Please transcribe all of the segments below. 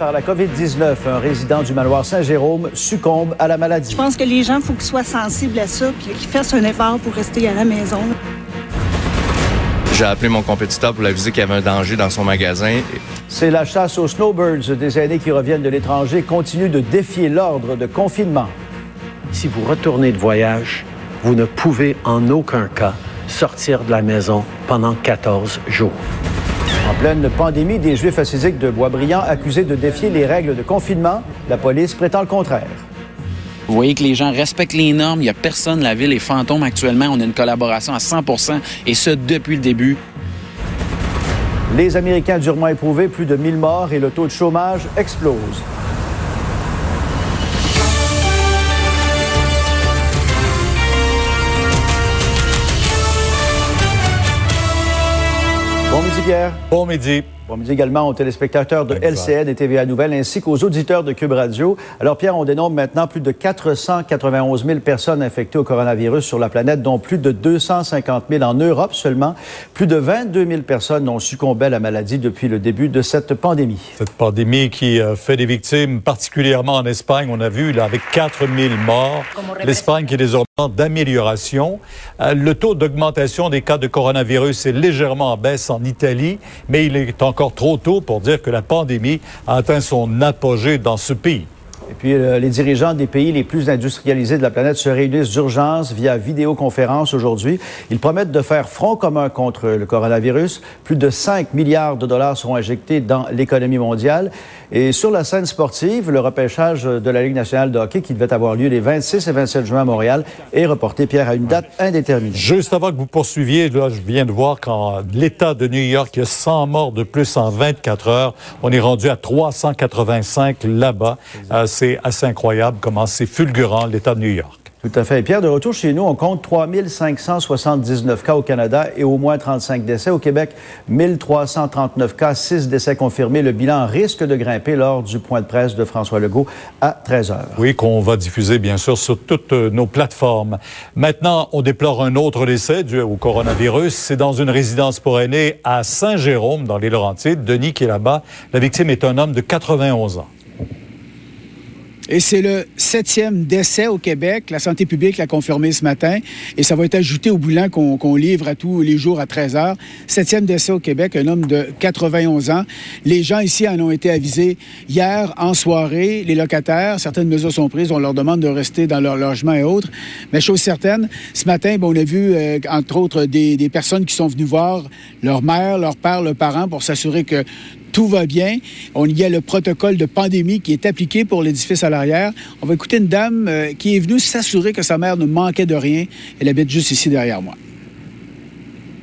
Par la COVID-19, un résident du manoir Saint-Jérôme succombe à la maladie. Je pense que les gens, il faut qu'ils soient sensibles à ça puis qu'ils fassent un effort pour rester à la maison. J'ai appelé mon compétiteur pour l'aviser qu'il y avait un danger dans son magasin. C'est la chasse aux snowbirds. Des aînés qui reviennent de l'étranger continuent de défier l'ordre de confinement. Si vous retournez de voyage, vous ne pouvez en aucun cas sortir de la maison pendant 14 jours. En pleine pandémie, des Juifs assidiques de Boisbriand accusés de défier les règles de confinement, la police prétend le contraire. Vous voyez que les gens respectent les normes. Il n'y a personne. La ville est fantôme actuellement. On a une collaboration à 100% et ce, depuis le début. Les Américains durement éprouvés, plus de 1000 morts et le taux de chômage explose. Pierre. Bon midi. Bon midi également aux téléspectateurs de LCN et TVA Nouvelles ainsi qu'aux auditeurs de Cube Radio. Alors Pierre, on dénombre maintenant plus de 491 000 personnes infectées au coronavirus sur la planète, dont plus de 250 000 en Europe seulement. Plus de 22 000 personnes ont succombé à la maladie depuis le début de cette pandémie. Cette pandémie qui euh, fait des victimes, particulièrement en Espagne, on a vu là avec 4 000 morts. L'Espagne qui est désormais d'amélioration. Euh, le taux d'augmentation des cas de coronavirus est légèrement en baisse en Italie, mais il est encore trop tôt pour dire que la pandémie a atteint son apogée dans ce pays. Et puis, euh, les dirigeants des pays les plus industrialisés de la planète se réunissent d'urgence via vidéoconférence aujourd'hui. Ils promettent de faire front commun contre le coronavirus. Plus de 5 milliards de dollars seront injectés dans l'économie mondiale. Et sur la scène sportive, le repêchage de la Ligue nationale de hockey qui devait avoir lieu les 26 et 27 juin à Montréal est reporté, Pierre, à une date indéterminée. Juste avant que vous poursuiviez, là, je viens de voir qu'en l'État de New York, il y a 100 morts de plus en 24 heures. On est rendu à 385 là-bas. Euh, c'est assez incroyable comment c'est fulgurant, l'État de New York. Tout à fait. Pierre, de retour chez nous, on compte 3 579 cas au Canada et au moins 35 décès. Au Québec, 1339 cas, 6 décès confirmés. Le bilan risque de grimper lors du point de presse de François Legault à 13 heures. Oui, qu'on va diffuser, bien sûr, sur toutes euh, nos plateformes. Maintenant, on déplore un autre décès dû au coronavirus. C'est dans une résidence pour aînés à Saint-Jérôme, dans les Laurentides. Denis qui est là-bas. La victime est un homme de 91 ans. Et c'est le septième décès au Québec. La santé publique l'a confirmé ce matin. Et ça va être ajouté au bilan qu'on livre à tous les jours à 13 heures. Septième décès au Québec, un homme de 91 ans. Les gens ici en ont été avisés hier en soirée. Les locataires, certaines mesures sont prises. On leur demande de rester dans leur logement et autres. Mais chose certaine, ce matin, on a vu, euh, entre autres, des, des personnes qui sont venues voir leur mère, leur père, leurs parents pour s'assurer que tout va bien. On y a le protocole de pandémie qui est appliqué pour l'édifice à On va écouter une dame euh, qui est venue s'assurer que sa mère ne manquait de rien. Elle habite juste ici derrière moi.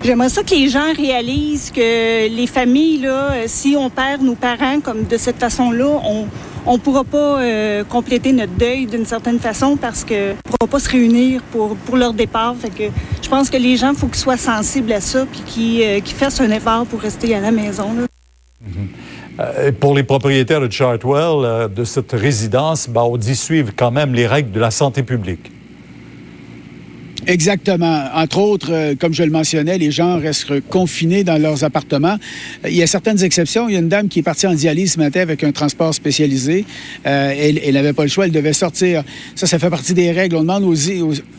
J'aimerais ça que les gens réalisent que les familles, là, euh, si on perd nos parents comme de cette façon-là, on ne pourra pas euh, compléter notre deuil d'une certaine façon parce que ne pourra pas se réunir pour, pour leur départ. Fait que je pense que les gens, il faut qu'ils soient sensibles à ça puis qu'ils fassent un effort pour rester à la maison. Là. Euh, pour les propriétaires de Chartwell, euh, de cette résidence, ben, on dit suivre quand même les règles de la santé publique. Exactement. Entre autres, euh, comme je le mentionnais, les gens restent confinés dans leurs appartements. Il y a certaines exceptions. Il y a une dame qui est partie en dialyse ce matin avec un transport spécialisé. elle n'avait pas le choix, elle devait sortir. Ça, ça fait partie des règles. On demande aux,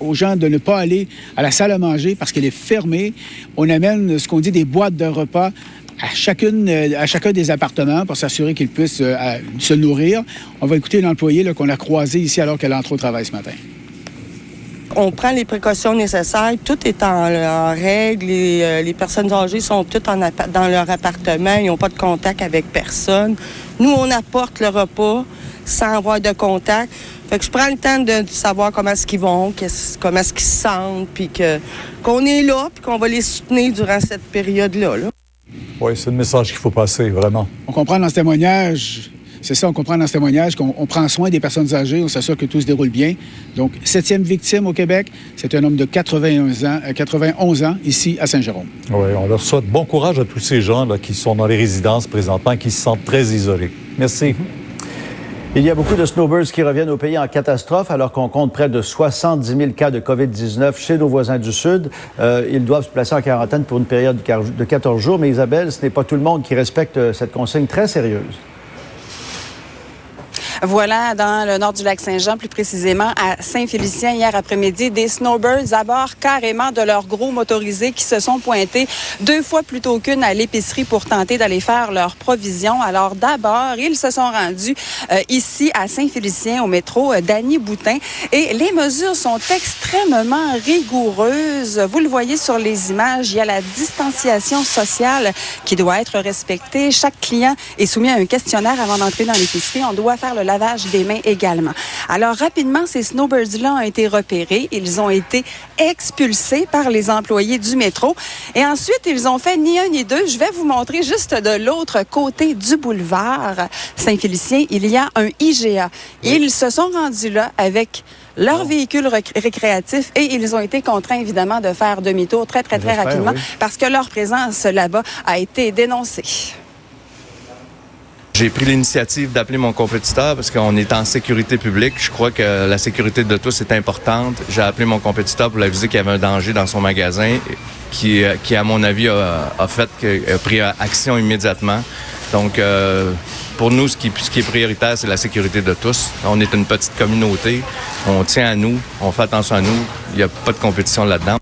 aux gens de ne pas aller à la salle à manger parce qu'elle est fermée. On amène ce qu'on dit des boîtes de repas à, chacune, euh, à chacun des appartements pour s'assurer qu'ils puissent euh, se nourrir. On va écouter une employée qu'on a croisée ici alors qu'elle entre au travail ce matin. On prend les précautions nécessaires. Tout est en, règle. Les, euh, les, personnes âgées sont toutes dans leur appartement. Ils n'ont pas de contact avec personne. Nous, on apporte le repas sans avoir de contact. Fait que je prends le temps de, savoir comment est-ce qu'ils vont, comment est-ce qu'ils se sentent, puis qu'on est là, puis qu'on va les soutenir durant cette période-là. là oui, c'est le message qu'il faut passer, vraiment. On comprend dans ce témoignage C'est ça, on comprend dans ce témoignage qu'on prend soin des personnes âgées, on s'assure que tout se déroule bien. Donc, septième victime au Québec, c'est un homme de 81 ans, 91 ans ici à Saint-Jérôme. Oui, on leur souhaite bon courage à tous ces gens là, qui sont dans les résidences présentement, qui se sentent très isolés. Merci. Il y a beaucoup de snowbirds qui reviennent au pays en catastrophe alors qu'on compte près de 70 000 cas de COVID-19 chez nos voisins du Sud. Euh, ils doivent se placer en quarantaine pour une période de 14 jours. Mais Isabelle, ce n'est pas tout le monde qui respecte euh, cette consigne très sérieuse. Voilà, dans le nord du lac Saint-Jean, plus précisément à Saint-Félicien, hier après-midi, des snowbirds à bord carrément de leurs gros motorisés qui se sont pointés deux fois plutôt qu'une à l'épicerie pour tenter d'aller faire leurs provisions. Alors d'abord, ils se sont rendus euh, ici à Saint-Félicien au métro euh, Danny Boutin et les mesures sont extrêmement rigoureuses. Vous le voyez sur les images, il y a la distanciation sociale qui doit être respectée. Chaque client est soumis à un questionnaire avant d'entrer dans l'épicerie. On doit faire le lavage des mains également. Alors rapidement, ces snowbirds-là ont été repérés. Ils ont été expulsés par les employés du métro. Et ensuite, ils ont fait ni un ni deux. Je vais vous montrer juste de l'autre côté du boulevard Saint-Félicien, il y a un IGA. Ils se sont rendus là avec leur véhicule récréatif et ils ont été contraints évidemment de faire demi-tour très très très rapidement parce que leur présence là-bas a été dénoncée. J'ai pris l'initiative d'appeler mon compétiteur parce qu'on est en sécurité publique. Je crois que la sécurité de tous est importante. J'ai appelé mon compétiteur pour l'aviser qu'il y avait un danger dans son magasin qui, qui à mon avis, a, fait, a pris action immédiatement. Donc, euh, pour nous, ce qui, ce qui est prioritaire, c'est la sécurité de tous. On est une petite communauté. On tient à nous. On fait attention à nous. Il n'y a pas de compétition là-dedans.